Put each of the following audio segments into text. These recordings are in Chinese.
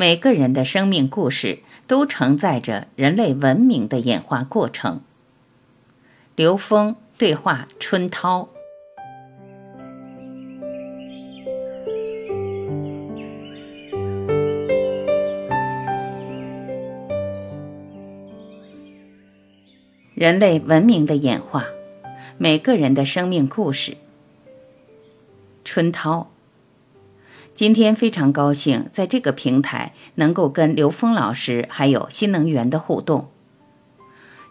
每个人的生命故事都承载着人类文明的演化过程。刘峰对话春涛。人类文明的演化，每个人的生命故事。春涛。今天非常高兴，在这个平台能够跟刘峰老师还有新能源的互动。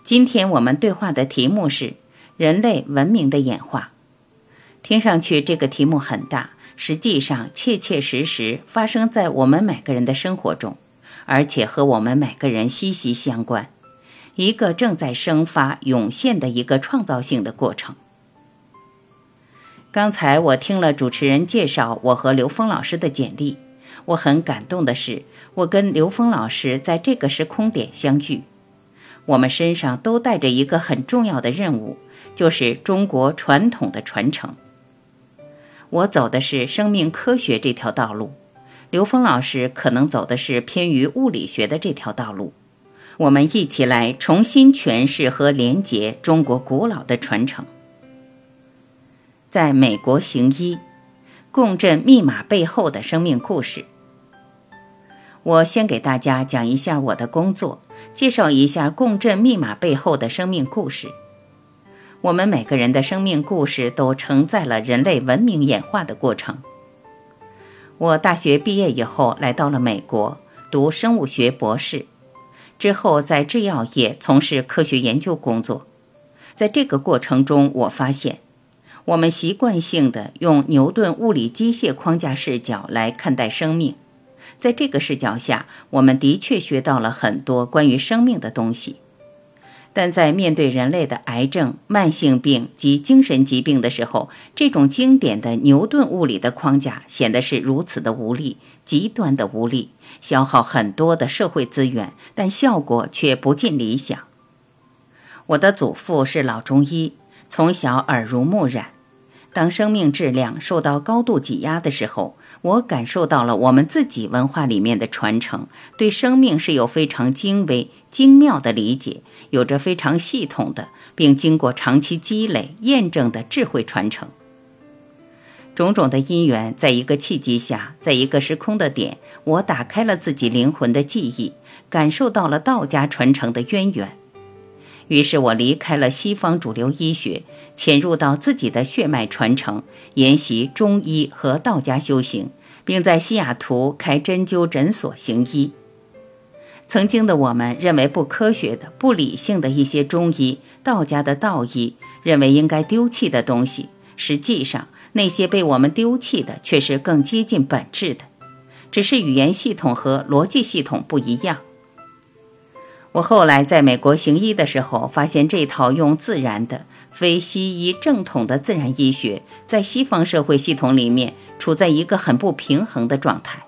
今天我们对话的题目是人类文明的演化。听上去这个题目很大，实际上切切实实发生在我们每个人的生活中，而且和我们每个人息息相关，一个正在生发涌现的一个创造性的过程。刚才我听了主持人介绍我和刘峰老师的简历，我很感动的是，我跟刘峰老师在这个时空点相遇，我们身上都带着一个很重要的任务，就是中国传统的传承。我走的是生命科学这条道路，刘峰老师可能走的是偏于物理学的这条道路，我们一起来重新诠释和连接中国古老的传承。在美国行医，共振密码背后的生命故事。我先给大家讲一下我的工作，介绍一下共振密码背后的生命故事。我们每个人的生命故事都承载了人类文明演化的过程。我大学毕业以后来到了美国读生物学博士，之后在制药业从事科学研究工作。在这个过程中，我发现。我们习惯性的用牛顿物理机械框架视角来看待生命，在这个视角下，我们的确学到了很多关于生命的东西。但在面对人类的癌症、慢性病及精神疾病的时候，这种经典的牛顿物理的框架显得是如此的无力，极端的无力，消耗很多的社会资源，但效果却不尽理想。我的祖父是老中医，从小耳濡目染。当生命质量受到高度挤压的时候，我感受到了我们自己文化里面的传承，对生命是有非常精微、精妙的理解，有着非常系统的，并经过长期积累验证的智慧传承。种种的因缘，在一个契机下，在一个时空的点，我打开了自己灵魂的记忆，感受到了道家传承的渊源。于是我离开了西方主流医学，潜入到自己的血脉传承，研习中医和道家修行，并在西雅图开针灸诊所行医。曾经的我们认为不科学的、不理性的一些中医、道家的道医，认为应该丢弃的东西，实际上那些被我们丢弃的，却是更接近本质的，只是语言系统和逻辑系统不一样。我后来在美国行医的时候，发现这套用自然的、非西医正统的自然医学，在西方社会系统里面处在一个很不平衡的状态。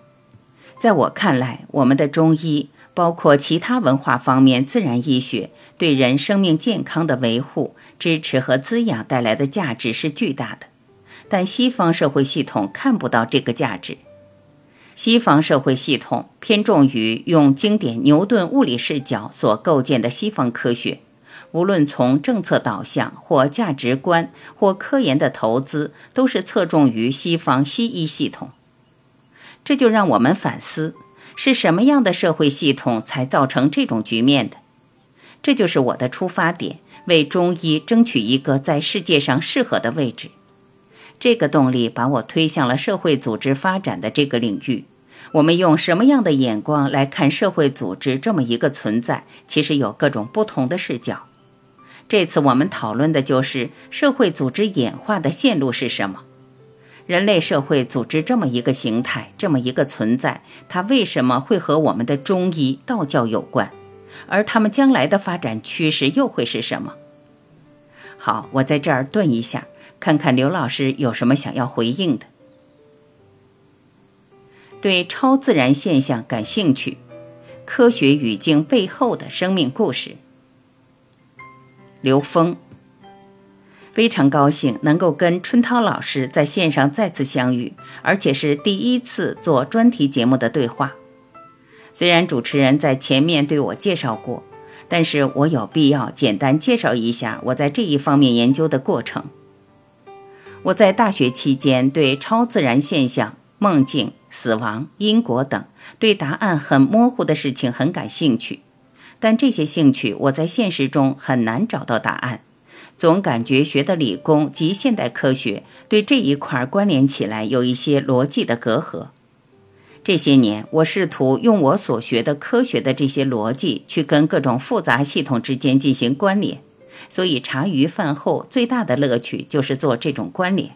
在我看来，我们的中医，包括其他文化方面自然医学，对人生命健康的维护、支持和滋养带来的价值是巨大的，但西方社会系统看不到这个价值。西方社会系统偏重于用经典牛顿物理视角所构建的西方科学，无论从政策导向或价值观或科研的投资，都是侧重于西方西医系统。这就让我们反思：是什么样的社会系统才造成这种局面的？这就是我的出发点，为中医争取一个在世界上适合的位置。这个动力把我推向了社会组织发展的这个领域。我们用什么样的眼光来看社会组织这么一个存在？其实有各种不同的视角。这次我们讨论的就是社会组织演化的线路是什么？人类社会组织这么一个形态，这么一个存在，它为什么会和我们的中医、道教有关？而他们将来的发展趋势又会是什么？好，我在这儿顿一下。看看刘老师有什么想要回应的？对超自然现象感兴趣，科学语境背后的生命故事。刘峰，非常高兴能够跟春涛老师在线上再次相遇，而且是第一次做专题节目的对话。虽然主持人在前面对我介绍过，但是我有必要简单介绍一下我在这一方面研究的过程。我在大学期间对超自然现象、梦境、死亡、因果等对答案很模糊的事情很感兴趣，但这些兴趣我在现实中很难找到答案，总感觉学的理工及现代科学对这一块关联起来有一些逻辑的隔阂。这些年，我试图用我所学的科学的这些逻辑去跟各种复杂系统之间进行关联，所以茶余饭后最大的乐趣就是做这种关联。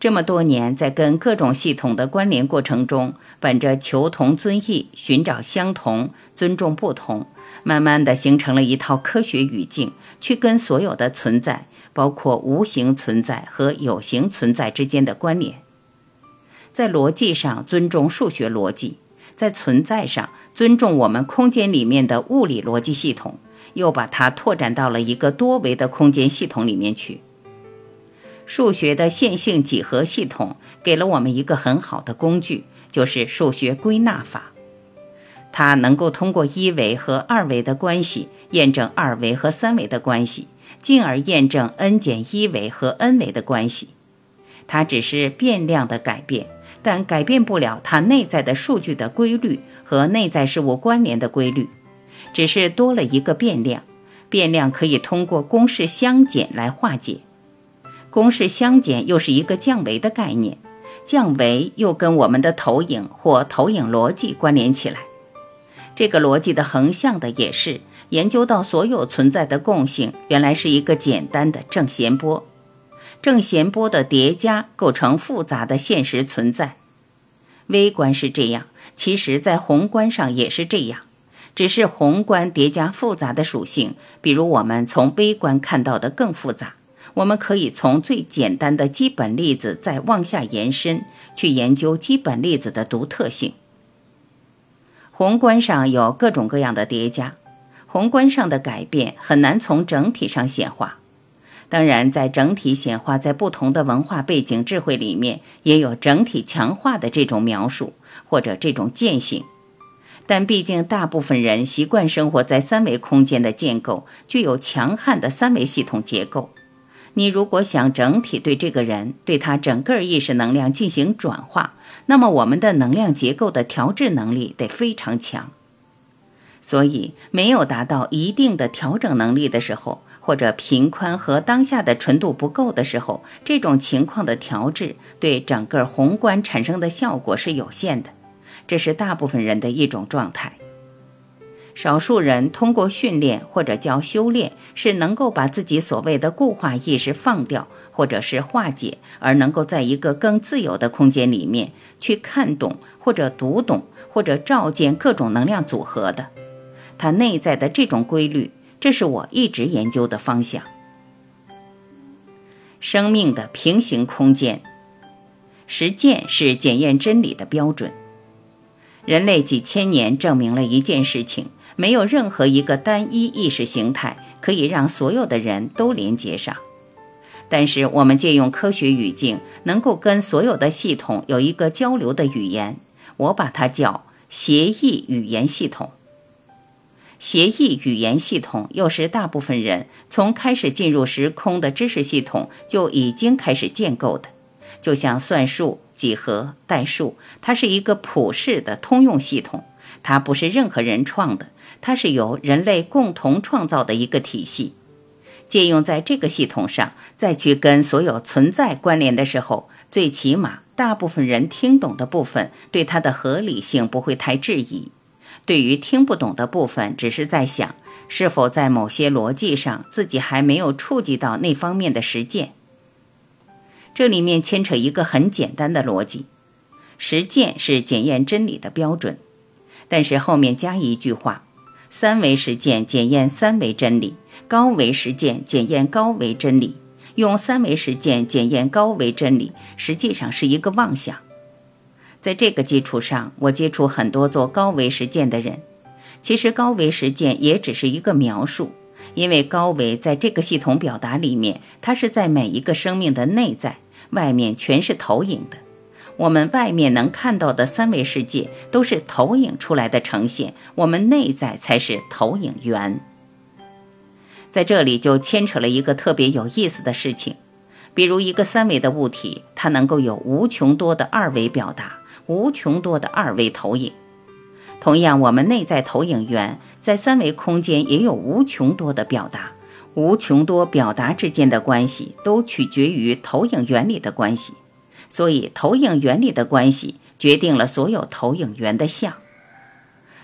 这么多年，在跟各种系统的关联过程中，本着求同尊异、寻找相同、尊重不同，慢慢的形成了一套科学语境，去跟所有的存在，包括无形存在和有形存在之间的关联。在逻辑上尊重数学逻辑，在存在上尊重我们空间里面的物理逻辑系统，又把它拓展到了一个多维的空间系统里面去。数学的线性几何系统给了我们一个很好的工具，就是数学归纳法。它能够通过一维和二维的关系验证二维和三维的关系，进而验证 n 减一维和 n 维的关系。它只是变量的改变。但改变不了它内在的数据的规律和内在事物关联的规律，只是多了一个变量。变量可以通过公式相减来化解。公式相减又是一个降维的概念，降维又跟我们的投影或投影逻辑关联起来。这个逻辑的横向的也是研究到所有存在的共性，原来是一个简单的正弦波。正弦波的叠加构成复杂的现实存在，微观是这样，其实在宏观上也是这样，只是宏观叠加复杂的属性，比如我们从微观看到的更复杂。我们可以从最简单的基本粒子再往下延伸，去研究基本粒子的独特性。宏观上有各种各样的叠加，宏观上的改变很难从整体上显化。当然，在整体显化，在不同的文化背景、智慧里面，也有整体强化的这种描述或者这种践行。但毕竟，大部分人习惯生活在三维空间的建构，具有强悍的三维系统结构。你如果想整体对这个人、对他整个意识能量进行转化，那么我们的能量结构的调制能力得非常强。所以，没有达到一定的调整能力的时候。或者频宽和当下的纯度不够的时候，这种情况的调制对整个宏观产生的效果是有限的。这是大部分人的一种状态。少数人通过训练或者叫修炼，是能够把自己所谓的固化意识放掉，或者是化解，而能够在一个更自由的空间里面去看懂或者读懂或者照见各种能量组合的，它内在的这种规律。这是我一直研究的方向。生命的平行空间，实践是检验真理的标准。人类几千年证明了一件事情：没有任何一个单一意识形态可以让所有的人都连接上。但是，我们借用科学语境，能够跟所有的系统有一个交流的语言，我把它叫协议语言系统。协议语言系统又是大部分人从开始进入时空的知识系统就已经开始建构的，就像算术、几何、代数，它是一个普世的通用系统，它不是任何人创的，它是由人类共同创造的一个体系。借用在这个系统上，再去跟所有存在关联的时候，最起码大部分人听懂的部分，对它的合理性不会太质疑。对于听不懂的部分，只是在想是否在某些逻辑上自己还没有触及到那方面的实践。这里面牵扯一个很简单的逻辑：实践是检验真理的标准。但是后面加一句话：三维实践检验三维真理，高维实践检验高维真理。用三维实践检验高维真理，实际上是一个妄想。在这个基础上，我接触很多做高维实践的人。其实高维实践也只是一个描述，因为高维在这个系统表达里面，它是在每一个生命的内在，外面全是投影的。我们外面能看到的三维世界都是投影出来的呈现，我们内在才是投影源。在这里就牵扯了一个特别有意思的事情，比如一个三维的物体，它能够有无穷多的二维表达，无穷多的二维投影。同样，我们内在投影源在三维空间也有无穷多的表达，无穷多表达之间的关系都取决于投影原理的关系。所以，投影原理的关系决定了所有投影源的像。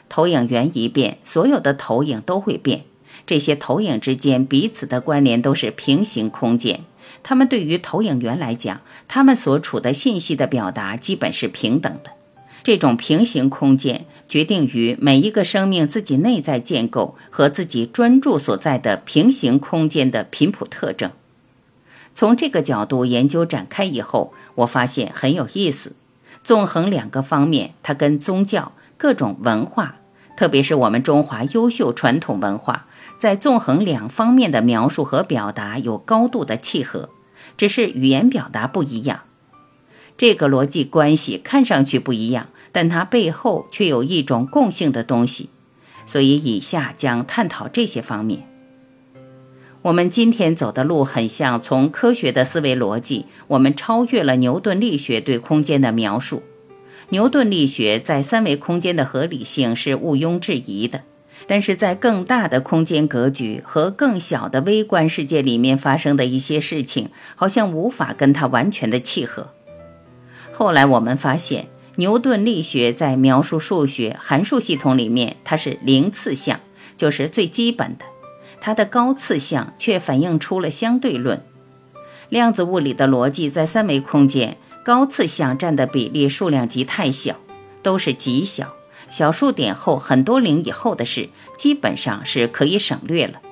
投影源一变，所有的投影都会变。这些投影之间彼此的关联都是平行空间。它们对于投影源来讲，它们所处的信息的表达基本是平等的。这种平行空间决定于每一个生命自己内在建构和自己专注所在的平行空间的频谱特征。从这个角度研究展开以后，我发现很有意思。纵横两个方面，它跟宗教、各种文化，特别是我们中华优秀传统文化，在纵横两方面的描述和表达有高度的契合，只是语言表达不一样。这个逻辑关系看上去不一样，但它背后却有一种共性的东西。所以，以下将探讨这些方面。我们今天走的路很像从科学的思维逻辑，我们超越了牛顿力学对空间的描述。牛顿力学在三维空间的合理性是毋庸置疑的，但是在更大的空间格局和更小的微观世界里面发生的一些事情，好像无法跟它完全的契合。后来我们发现，牛顿力学在描述数学函数系统里面，它是零次项，就是最基本的。它的高次项却反映出了相对论。量子物理的逻辑在三维空间，高次项占的比例数量级太小，都是极小，小数点后很多零以后的事，基本上是可以省略了。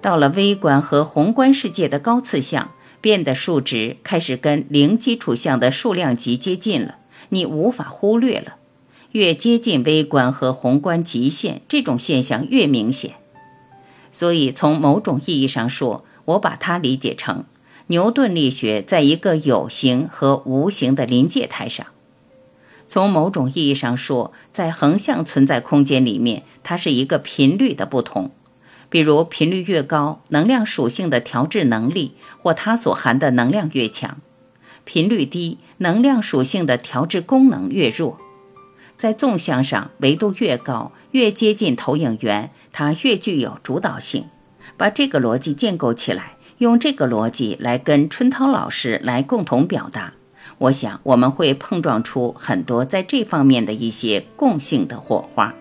到了微观和宏观世界的高次项，变的数值开始跟零基础项的数量级接近了，你无法忽略了。越接近微观和宏观极限，这种现象越明显。所以，从某种意义上说，我把它理解成牛顿力学在一个有形和无形的临界态上。从某种意义上说，在横向存在空间里面，它是一个频率的不同。比如，频率越高，能量属性的调制能力或它所含的能量越强；频率低，能量属性的调制功能越弱。在纵向上，维度越高，越接近投影源。它越具有主导性，把这个逻辑建构起来，用这个逻辑来跟春涛老师来共同表达，我想我们会碰撞出很多在这方面的一些共性的火花。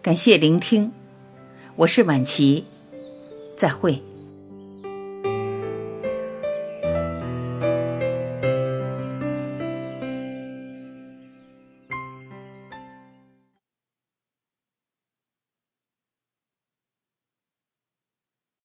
感谢聆听。我是晚琪，再会。